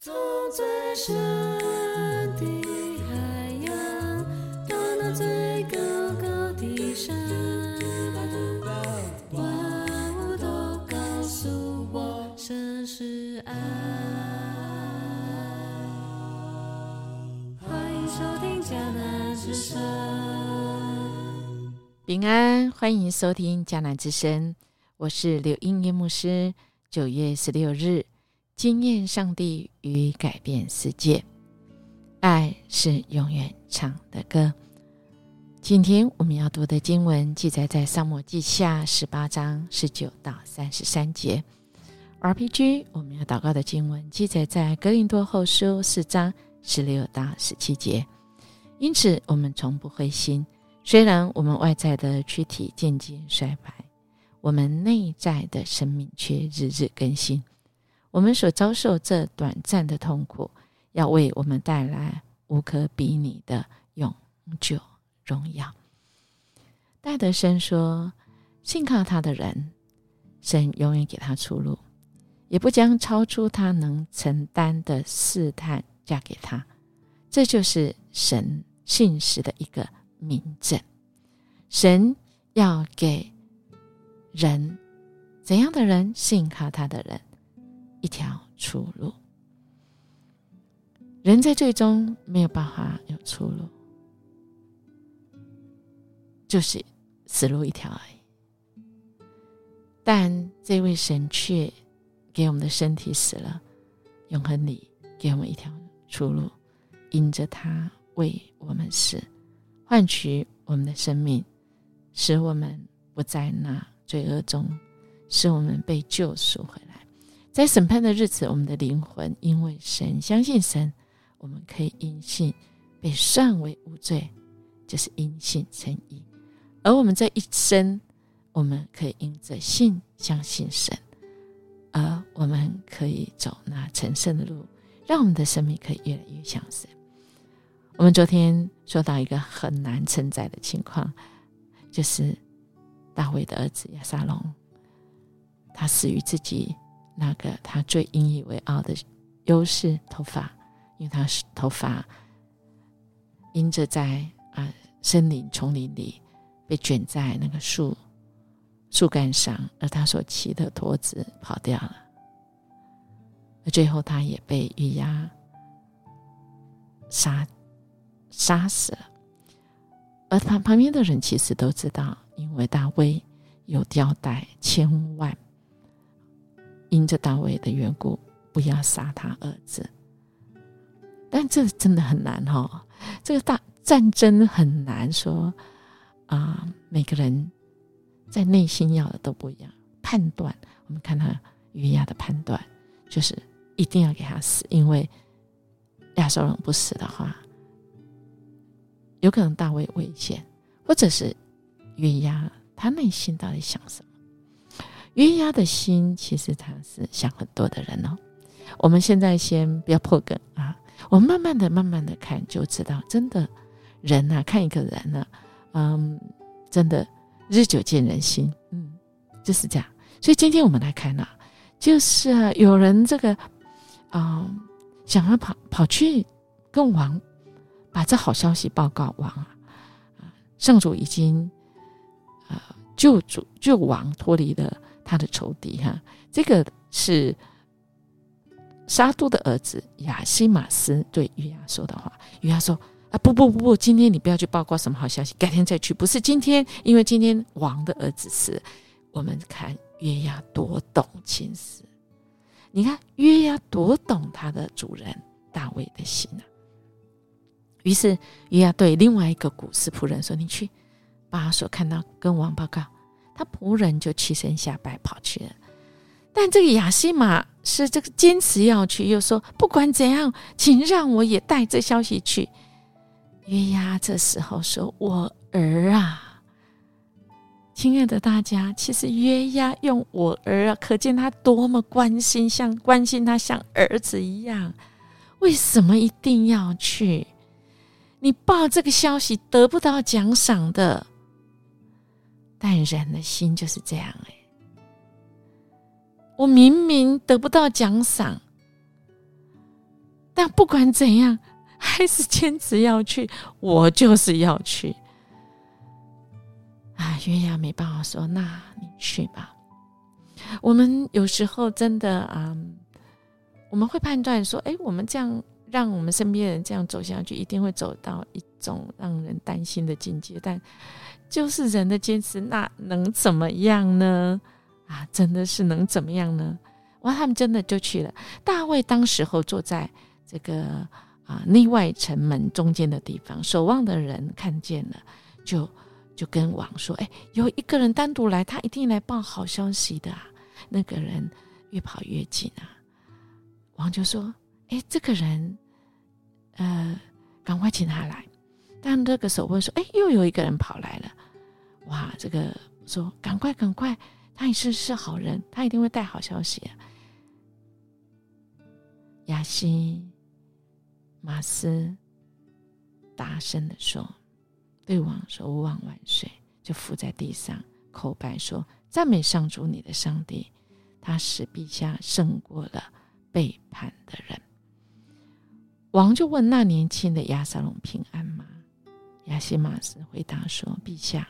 从最深的海洋，到那最高高的山，万物都告诉我，这是爱。欢迎收听迦南之声。平安，欢迎收听迦南之声，我是刘英月牧师。九月十六日，惊艳上帝与改变世界，爱是永远唱的歌。今天我们要读的经文记载在《沙漠记下》十八章十九到三十三节。RPG 我们要祷告的经文记载在《格林多后书》四章十六到十七节。因此，我们从不灰心。虽然我们外在的躯体渐渐衰败，我们内在的生命却日日更新。我们所遭受这短暂的痛苦，要为我们带来无可比拟的永久荣耀。戴德生说：“信靠他的人，神永远给他出路，也不将超出他能承担的试探嫁给他。这就是神信实的一个。”明证，神要给人怎样的人信靠他的人一条出路。人在最终没有办法有出路，就是死路一条而已。但这位神却给我们的身体死了，永恒里给我们一条出路，因着他为我们死。换取我们的生命，使我们不在那罪恶中，使我们被救赎回来。在审判的日子，我们的灵魂因为神相信神，我们可以因信被算为无罪，就是因信称义。而我们这一生，我们可以因着信相信神，而我们可以走那成圣的路，让我们的生命可以越来越像神。我们昨天说到一个很难承载的情况，就是大卫的儿子亚撒龙，他死于自己那个他最引以为傲的优势——头发，因为他是头发因着在啊森林丛林里被卷在那个树树干上，而他所骑的驼子跑掉了，而最后他也被玉压杀。杀死了，而旁旁边的人其实都知道，因为大卫有吊带千万，因着大卫的缘故，不要杀他儿子。但这真的很难哈，这个大战争很难说啊，每个人在内心要的都不一样。判断，我们看他约亚的判断，就是一定要给他死，因为亚瑟人不死的话。有可能大卫危险，或者是约押，他内心到底想什么？约押的心其实他是想很多的人哦。我们现在先不要破梗啊，我们慢慢的、慢慢的看，就知道真的人呐，看一个人呢，嗯，真的日久见人心，嗯，就是这样。所以今天我们来看呐，就是啊有人这个啊，想要跑跑去跟王。把这好消息报告王啊！啊，圣主已经啊救主救王脱离了他的仇敌哈。这个是沙都的儿子亚西马斯对约亚说的话。约亚说：“啊，不不不不，今天你不要去报告什么好消息，改天再去。不是今天，因为今天王的儿子是。我们看约亚多懂情思，你看约亚多懂他的主人大卫的心啊。”于是约亚对另外一个古斯仆人说：“你去把所看到跟王报告。”他仆人就屈身下拜跑去了。但这个亚西玛是这个坚持要去，又说：“不管怎样，请让我也带这消息去。”约亚这时候说：“我儿啊，亲爱的大家，其实约亚用我儿啊，可见他多么关心，像关心他像儿子一样。为什么一定要去？”你报这个消息得不到奖赏的，但人的心就是这样哎。我明明得不到奖赏，但不管怎样，还是坚持要去。我就是要去。啊，约亚没办法说，那你去吧。我们有时候真的啊，我们会判断说，哎，我们这样让我们身边人这样走下去，一定会走到一种让人担心的境界。但就是人的坚持，那能怎么样呢？啊，真的是能怎么样呢？哇，他们真的就去了。大卫当时候坐在这个啊内外城门中间的地方，守望的人看见了，就就跟王说：“哎，有一个人单独来，他一定来报好消息的。”那个人越跑越近啊，王就说：“哎，这个人，呃，赶快请他来。”但这个守卫说：“哎，又有一个人跑来了。”哇，这个说：“赶快，赶快，他也是是好人，他一定会带好消息。”亚西马斯大声的说：“对王说，王万岁！”就伏在地上口白说：“赞美上主你的上帝，他使陛下胜过了背叛的人。”王就问：“那年轻的亚撒龙平安吗？”亚西马斯回答说：“陛下，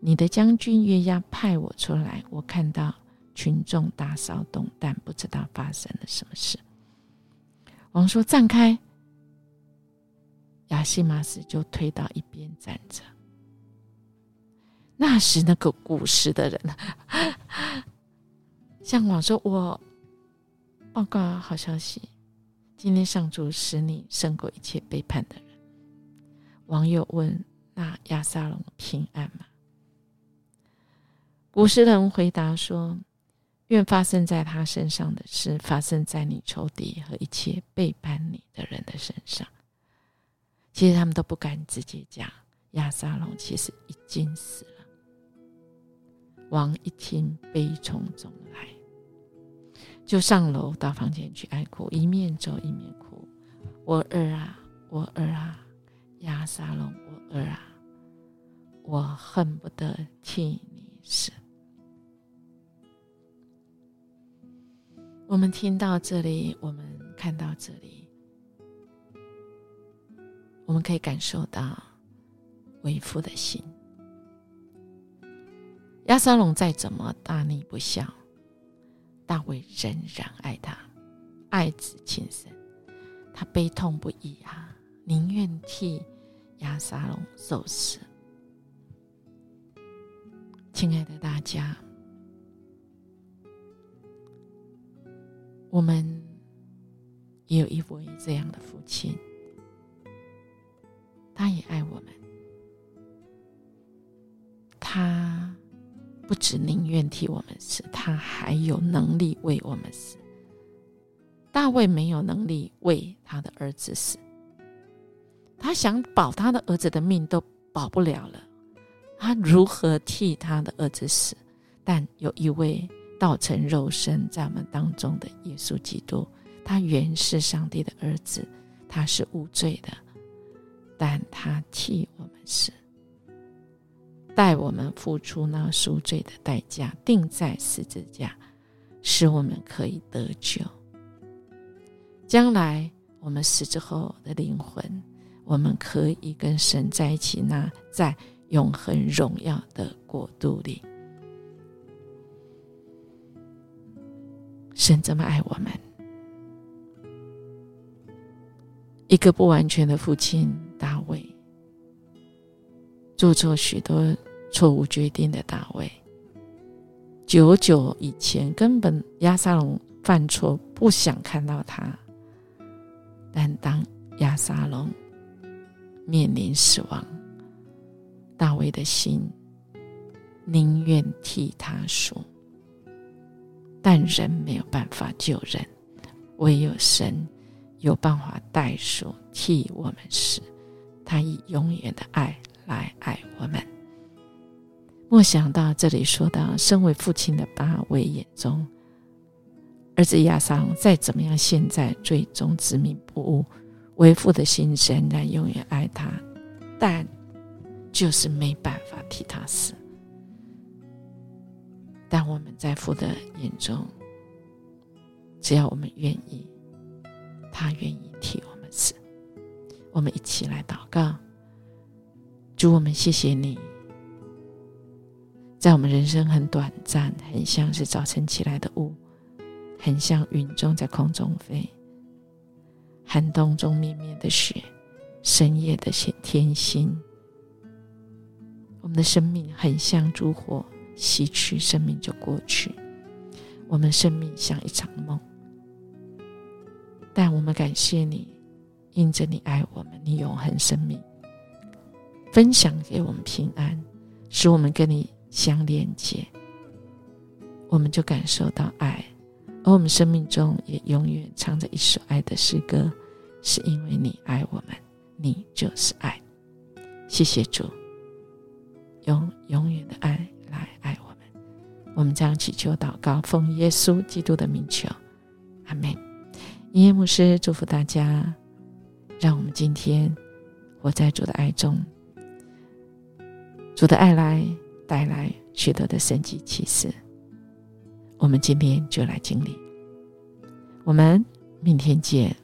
你的将军约押派我出来，我看到群众大骚动，但不知道发生了什么事。”王说：“站开！”亚西马斯就推到一边站着。那时，那个古时的人 向王说：“我报告好消息，今天上主使你胜过一切背叛的人。”网友问：“那亚撒龙平安吗？”古时人回答说：“愿发生在他身上的事，发生在你仇敌和一切背叛你的人的身上。”其实他们都不敢直接讲，亚撒龙其实已经死了。王一听，悲从中来，就上楼到房间去哀哭，一面走一面哭：“我儿啊，我儿啊！”亚撒龙，我儿啊，我恨不得替你死。我们听到这里，我们看到这里，我们可以感受到为父的心。亚撒龙再怎么大逆不孝，大卫仍然爱他，爱子情深，他悲痛不已啊。宁愿替亚撒龙受死。亲爱的大家，我们也有一位这样的父亲，他也爱我们，他不止宁愿替我们死，他还有能力为我们死。大卫没有能力为他的儿子死。他想保他的儿子的命都保不了了，他如何替他的儿子死？但有一位道成肉身在我们当中的耶稣基督，他原是上帝的儿子，他是无罪的，但他替我们死，代我们付出那赎罪的代价，钉在十字架，使我们可以得救。将来我们死之后的灵魂。我们可以跟神在一起，那在永恒荣耀的国度里，神这么爱我们。一个不完全的父亲大卫，做错许多错误决定的大卫，久久以前根本亚撒龙犯错，不想看到他，但当亚撒龙。面临死亡，大卫的心宁愿替他赎，但人没有办法救人，唯有神有办法代赎，替我们死。他以永远的爱来爱我们。莫想到这里说到，身为父亲的八位眼中，儿子亚桑再怎么样，现在最终执迷不悟。为父的心仍然永远爱他，但就是没办法替他死。但我们在父的眼中，只要我们愿意，他。愿意替我们死。我们一起来祷告，主，我们谢谢你，在我们人生很短暂，很像是早晨起来的雾，很像云中在空中飞，寒冬中绵绵的雪，深夜的天星。我们的生命很像烛火，熄去，生命就过去。我们生命像一场梦，但我们感谢你，因着你爱我们，你永恒生命分享给我们平安，使我们跟你相连接，我们就感受到爱，而我们生命中也永远唱着一首爱的诗歌，是因为你爱我们，你就是爱。谢谢主。永永远的爱来爱我们，我们将祈求祷告，奉耶稣基督的名求，阿门。音乐牧师祝福大家，让我们今天活在主的爱中，主的爱来带来许多的神迹奇事，我们今天就来经历。我们明天见。